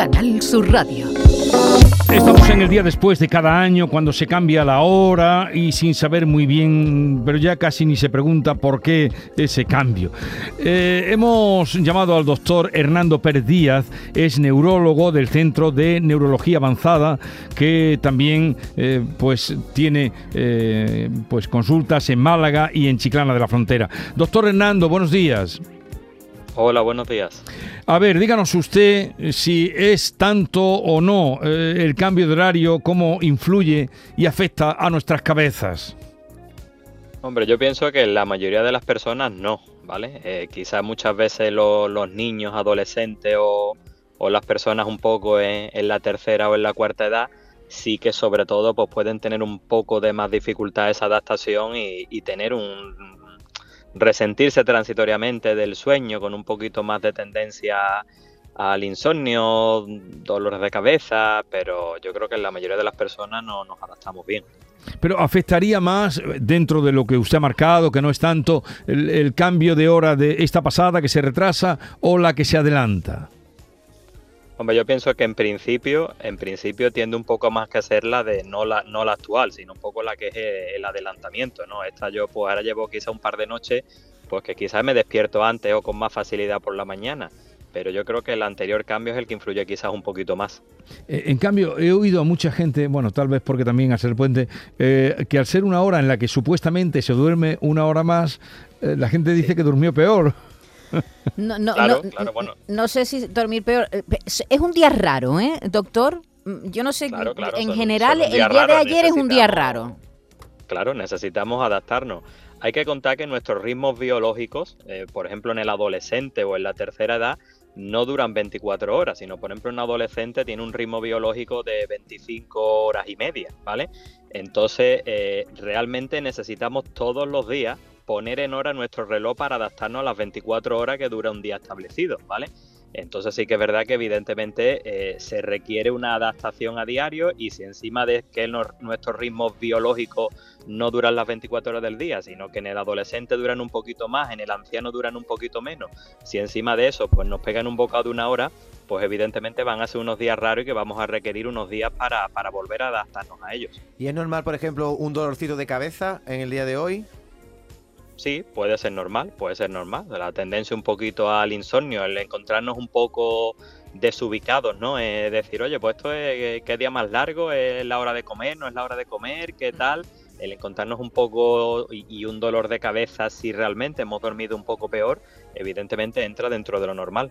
Canal Sur Radio. Estamos en el día después de cada año cuando se cambia la hora y sin saber muy bien, pero ya casi ni se pregunta por qué ese cambio. Eh, hemos llamado al doctor Hernando Pérez Díaz, es neurólogo del Centro de Neurología Avanzada, que también eh, pues tiene eh, pues consultas en Málaga y en Chiclana de la Frontera. Doctor Hernando, buenos días. Hola, buenos días. A ver, díganos usted si es tanto o no eh, el cambio de horario, cómo influye y afecta a nuestras cabezas. Hombre, yo pienso que la mayoría de las personas no, ¿vale? Eh, quizás muchas veces los niños, adolescentes o, las personas un poco en, la tercera o en la cuarta edad, sí que sobre todo pues pueden tener un poco de más dificultad esa adaptación y tener un, resentirse transitoriamente del sueño con un poquito más de tendencia al insomnio, dolores de cabeza, pero yo creo que en la mayoría de las personas no nos adaptamos bien. Pero afectaría más dentro de lo que usted ha marcado, que no es tanto el, cambio de hora de esta pasada que se retrasa o la que se adelanta. Hombre, yo pienso que en principio, en principio tiende un poco más que ser la de no la, no la actual, sino un poco la que es el adelantamiento, ¿no? Esta yo pues ahora llevo quizá un par de noches, pues que quizás me despierto antes o con más facilidad por la mañana. Pero yo creo que el anterior cambio es el que influye quizás un poquito más. Eh, en cambio, he oído a mucha gente, bueno, tal vez porque también al ser puente, eh, que al ser una hora en la que supuestamente se duerme una hora más, eh, la gente dice que durmió peor. No, no, no, sé si dormir peor. Eh, es un día raro, ¿eh, doctor? Yo no sé, en general el día de ayer es un día raro. Claro, necesitamos adaptarnos. Hay que contar que nuestros ritmos biológicos, eh, por ejemplo en el adolescente o en la tercera edad, no duran 24 horas, sino por ejemplo un adolescente tiene un ritmo biológico de 25 horas y media, ¿vale? Entonces eh, realmente necesitamos todos los días poner en hora nuestro reloj para adaptarnos a las 24 horas que dura un día establecido, ¿vale? Entonces sí que es verdad que evidentemente eh, se requiere una adaptación a diario y si encima de que nuestros ritmos biológicos no duran las 24 horas del día, sino que en el adolescente duran un poquito más, en el anciano duran un poquito menos, si encima de eso pues nos pegan un bocado de una hora, pues evidentemente van a ser unos días raros y que vamos a requerir unos días para, para volver a adaptarnos a ellos. ¿Y es normal, por ejemplo, un dolorcito de cabeza en el día de hoy? Sí, puede ser normal, puede ser normal. La tendencia un poquito al insomnio, el encontrarnos un poco desubicados, ¿no? Es decir, oye, pues esto es qué día más largo, es la hora de comer, no es la hora de comer, qué tal. El encontrarnos un poco y, un dolor de cabeza si realmente hemos dormido un poco peor, evidentemente entra dentro de lo normal.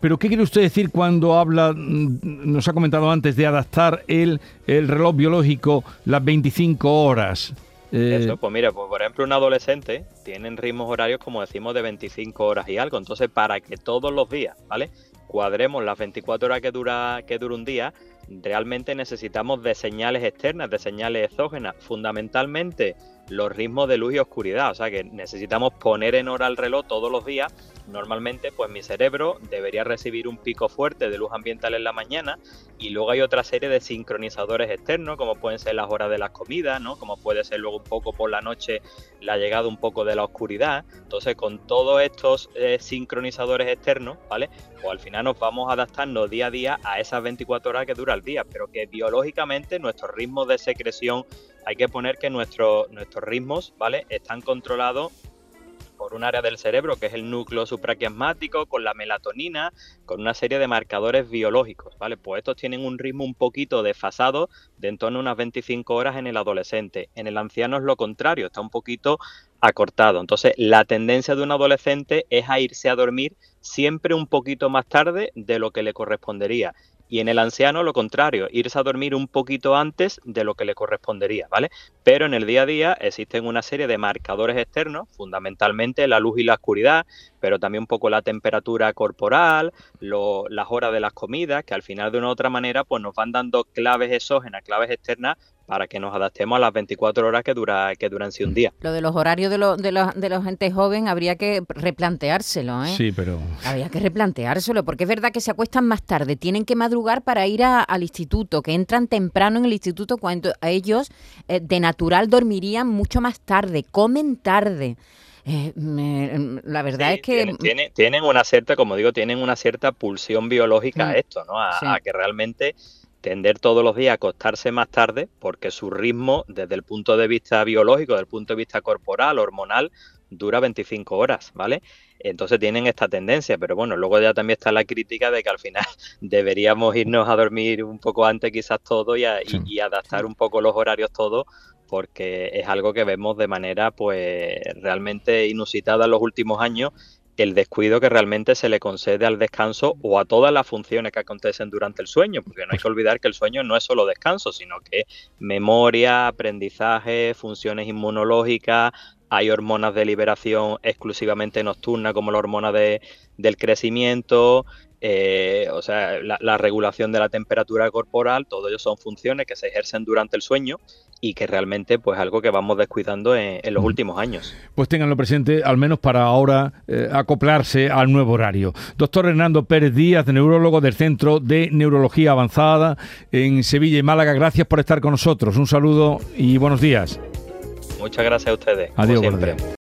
Pero ¿qué quiere usted decir cuando habla, mm, nos ha comentado antes, de adaptar el, el reloj biológico las 25 horas? Eso, eh, pues mira, pues por ejemplo un adolescente tienen ritmos horarios como decimos de 25 horas y algo, entonces para que todos los días, ¿vale? Cuadremos las 24 horas que dura, que dura un día, realmente necesitamos de señales externas, de señales exógenas, fundamentalmente los ritmos de luz y oscuridad, o sea que necesitamos poner en hora el reloj todos los días. Normalmente, pues mi cerebro debería recibir un pico fuerte de luz ambiental en la mañana y luego hay otra serie de sincronizadores externos, como pueden ser las horas de las comidas, ¿no? Como puede ser luego un poco por la noche la llegada un poco de la oscuridad. Entonces, con todos estos eh, sincronizadores externos, ¿vale? Pues al final nos vamos adaptando día a día a esas 24 horas que dura el día, pero que biológicamente nuestros ritmos de secreción hay que poner que nuestros ritmos, ¿vale? Están controlados por un área del cerebro que es el núcleo supraquiasmático, con la melatonina, con una serie de marcadores biológicos, ¿vale? Pues estos tienen un ritmo un poquito desfasado de en torno a unas 25 horas en el adolescente. En el anciano es lo contrario, está un poquito acortado. Entonces, la tendencia de un adolescente es a irse a dormir siempre un poquito más tarde de lo que le correspondería. Y en el anciano lo contrario, irse a dormir un poquito antes de lo que le correspondería, ¿vale? Pero en el día a día existen una serie de marcadores externos, fundamentalmente la luz y la oscuridad, pero también un poco la temperatura corporal, las horas de las comidas, que al final de una u otra manera pues nos van dando claves exógenas, claves externas para que nos adaptemos a las 24 horas que dura que duran si un día. Lo de los horarios de, los de, los, de los gente joven habría que replanteárselo, ¿eh? Sí, pero... Habría que replanteárselo, porque es verdad que se acuestan más tarde, tienen que madrugar para ir al instituto, que entran temprano en el instituto cuando ellos eh, de natural dormirían mucho más tarde, comen tarde. Eh, la verdad es que... Tienen, una cierta, como digo, tienen una cierta pulsión biológica a mm, esto, ¿no? A, que realmente tender todos los días a acostarse más tarde, porque su ritmo, desde el punto de vista biológico, desde el punto de vista corporal, hormonal, dura 25 horas, ¿vale? Entonces tienen esta tendencia, pero bueno, luego ya también está la crítica de que al final deberíamos irnos a dormir un poco antes quizás todo y, adaptar un poco los horarios todos porque es algo que vemos de manera pues realmente inusitada en los últimos años el descuido que realmente se le concede al descanso o a todas las funciones que acontecen durante el sueño, porque no hay que olvidar que el sueño no es solo descanso, sino que memoria, aprendizaje, funciones inmunológicas, hay hormonas de liberación exclusivamente nocturna, como la hormona de, del crecimiento, eh, o sea, la, regulación de la temperatura corporal, todo ello son funciones que se ejercen durante el sueño y que realmente pues algo que vamos descuidando en, los últimos años. Pues ténganlo presente, al menos para ahora eh, acoplarse al nuevo horario. Doctor Hernando Pérez Díaz, neurólogo del Centro de Neurología Avanzada en Sevilla y Málaga, gracias por estar con nosotros. Un saludo y buenos días. Muchas gracias a ustedes. Adiós, siempre.